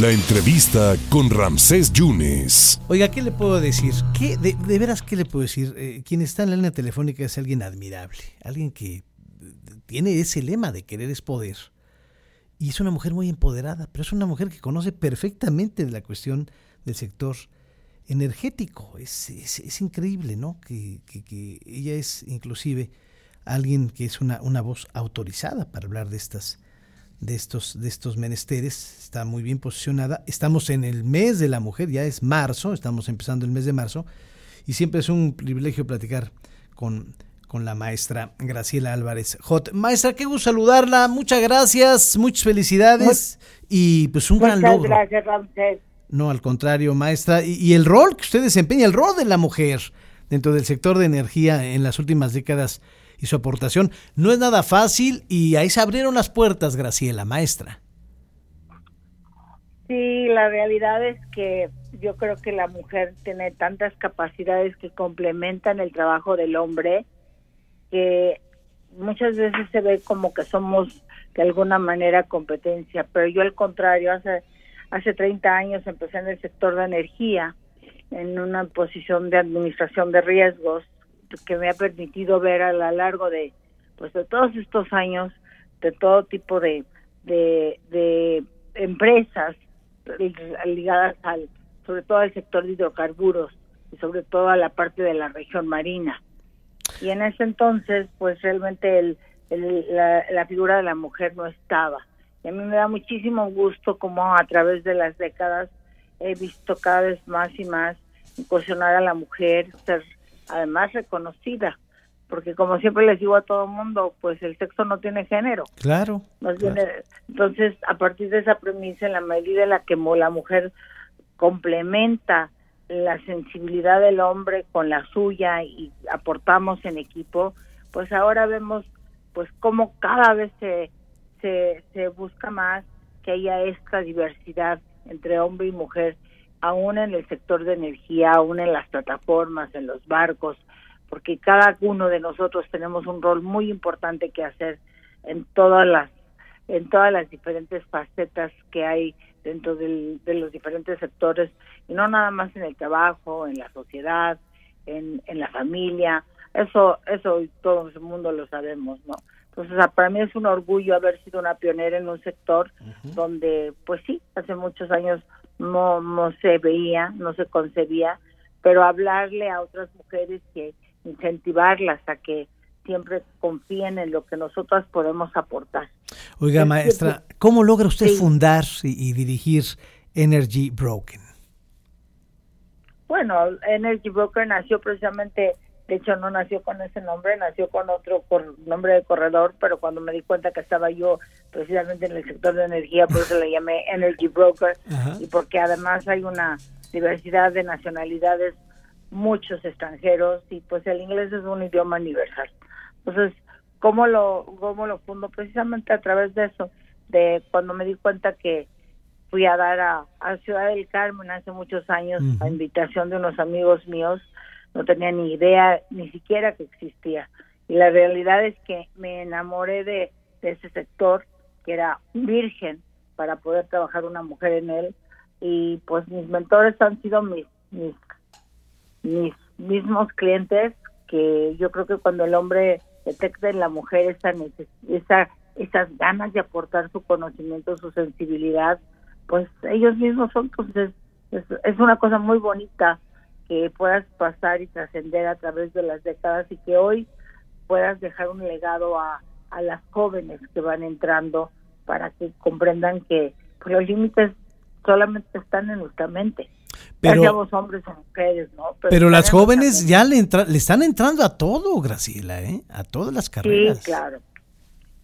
La entrevista con Ramsés Yunes. Oiga, ¿qué le puedo decir? ¿Qué, de, veras, ¿qué le puedo decir? Eh, quien está en la línea telefónica es alguien admirable, alguien que tiene ese lema de querer es poder. Y es una mujer muy empoderada, pero es una mujer que conoce perfectamente de la cuestión del sector energético. Es, increíble, ¿no? Que, que, ella es inclusive alguien que es una, una voz autorizada para hablar de estas de estos, de estos menesteres, está muy bien posicionada. Estamos en el mes de la mujer, ya es marzo, estamos empezando el mes de marzo, y siempre es un privilegio platicar con, con la maestra Graciela Álvarez Hot. Maestra, qué gusto saludarla, muchas gracias, muchas felicidades y pues un gran logro. gracias, Ramsés. No, al contrario, maestra, y, y el rol que usted desempeña, el rol de la mujer dentro del sector de energía en las últimas décadas y su aportación. No es nada fácil y ahí se abrieron las puertas, Graciela, maestra. Sí, la realidad es que yo creo que la mujer tiene tantas capacidades que complementan el trabajo del hombre que muchas veces se ve como que somos de alguna manera competencia, pero yo al contrario, hace hace 30 años empecé en el sector de energía en una posición de administración de riesgos que me ha permitido ver a lo largo de pues de todos estos años de todo tipo de de, empresas ligadas al sobre todo al sector de hidrocarburos y sobre todo a la parte de la región marina. Y en ese entonces pues realmente el, la, la figura de la mujer no estaba. Y a mí me da muchísimo gusto como a través de las décadas he visto cada vez más y más incursionar a la mujer, ser además reconocida, porque como siempre les digo a todo mundo, pues el sexo no tiene género. Claro, entonces, a partir de esa premisa, en la medida en la que la mujer complementa la sensibilidad del hombre con la suya y aportamos en equipo, pues ahora vemos pues cómo cada vez se, se, se busca más que haya esta diversidad entre hombre y mujer aún en el sector de energía, aún en las plataformas, en los barcos, porque cada uno de nosotros tenemos un rol muy importante que hacer en todas las en todas las diferentes facetas que hay dentro de los diferentes sectores y no nada más en el trabajo, en la sociedad, en, en la familia, eso eso todo el mundo lo sabemos, ¿no? Entonces, para mí es un orgullo haber sido una pionera en un sector donde, pues sí, hace muchos años no, no se veía, no se concebía, pero hablarle a otras mujeres que incentivarlas a que siempre confíen en lo que nosotras podemos aportar. Oiga, maestra, ¿cómo logra usted fundar y, dirigir Energy Broken? Bueno, Energy Broken nació precisamente de hecho no nació con ese nombre, nació con otro nombre de corredor, pero cuando me di cuenta que estaba yo precisamente en el sector de energía, por eso le llamé Energy Broker, y porque además hay una diversidad de nacionalidades, muchos extranjeros, y pues el inglés es un idioma universal. Entonces, ¿cómo lo, cómo lo fundo? Precisamente a través de eso, de cuando me di cuenta que fui a dar a, a Ciudad del Carmen hace muchos años, a invitación de unos amigos míos, no tenía ni idea ni siquiera que existía. Y la realidad es que me enamoré de, ese sector que era virgen para poder trabajar una mujer en él y pues mis mentores han sido mis, mis, mis mismos clientes que yo creo que cuando el hombre detecta en la mujer esa, esa esas ganas de aportar su conocimiento, su sensibilidad, pues ellos mismos son, entonces es, es una cosa muy bonita que puedas pasar y trascender a través de las décadas y que hoy puedas dejar un legado a, a las jóvenes que van entrando para que comprendan que pues, los límites solamente están en nuestra mente. Pero, hombres o mujeres, ¿no? Pero, las jóvenes ya le, le están entrando a todo, Graciela, ¿eh? A todas las carreras. Sí, claro.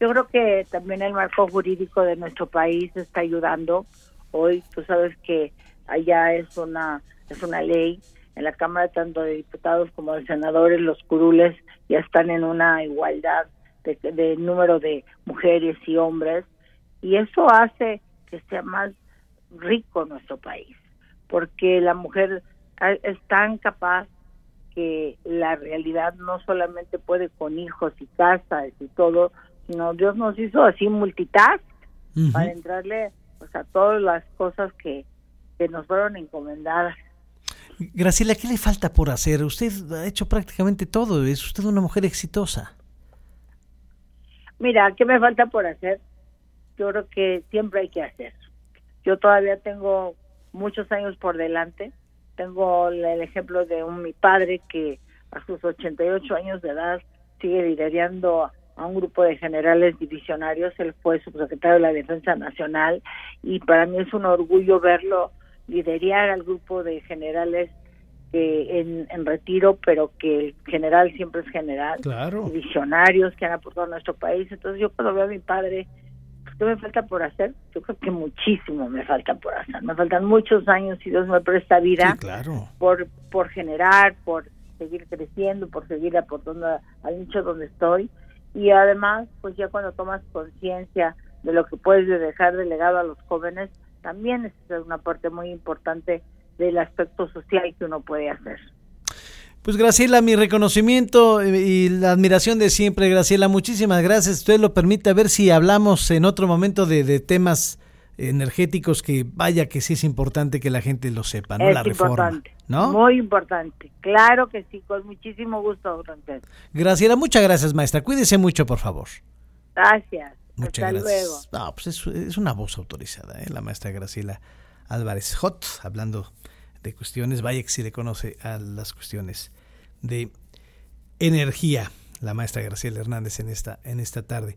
Yo creo que también el marco jurídico de nuestro país está ayudando. Hoy tú sabes que allá es una es una ley en la Cámara tanto de Diputados como de Senadores, los curules ya están en una igualdad de, número de mujeres y hombres y eso hace que sea más rico nuestro país, porque la mujer es tan capaz que la realidad no solamente puede con hijos y casas y todo, sino Dios nos hizo así multitask para entrarle o sea, todas las cosas que, que nos fueron encomendadas. Graciela, ¿qué le falta por hacer? Usted ha hecho prácticamente todo, es usted una mujer exitosa. Mira, ¿qué me falta por hacer? Yo creo que siempre hay que hacer. Yo todavía tengo muchos años por delante. Tengo el ejemplo de un mi padre que a sus 88 años de edad sigue liderando a un grupo de generales divisionarios. Él fue subsecretario de la Defensa Nacional y para mí es un orgullo verlo liderar al grupo de generales en, en, retiro, pero que el general siempre es general. Claro. Visionarios que han aportado a nuestro país. Entonces yo cuando veo a mi padre, pues, ¿qué me falta por hacer? Yo creo que muchísimo me falta por hacer. Me faltan muchos años y Dios me presta vida claro. por, por generar, por seguir creciendo, por seguir aportando al nicho donde estoy. Y además, pues ya cuando tomas conciencia de lo que puedes dejar de legado a los jóvenes, también es una parte muy importante del aspecto social que uno puede hacer. Pues Graciela, mi reconocimiento y la admiración de siempre, Graciela, muchísimas gracias. Usted lo permite a ver si hablamos en otro momento de, temas energéticos que vaya que sí es importante que la gente lo sepa, ¿no? la reforma, ¿no? Muy importante. Claro que sí, con muchísimo gusto, Graciela, muchas gracias, maestra. Cuídese mucho, por favor. Gracias. Muchas gracias. No, pues es, una voz autorizada, ¿eh? la maestra Graciela Álvarez Hot, hablando de cuestiones, vaya que si le conoce a las cuestiones de energía, la maestra Graciela Hernández en esta, en esta tarde.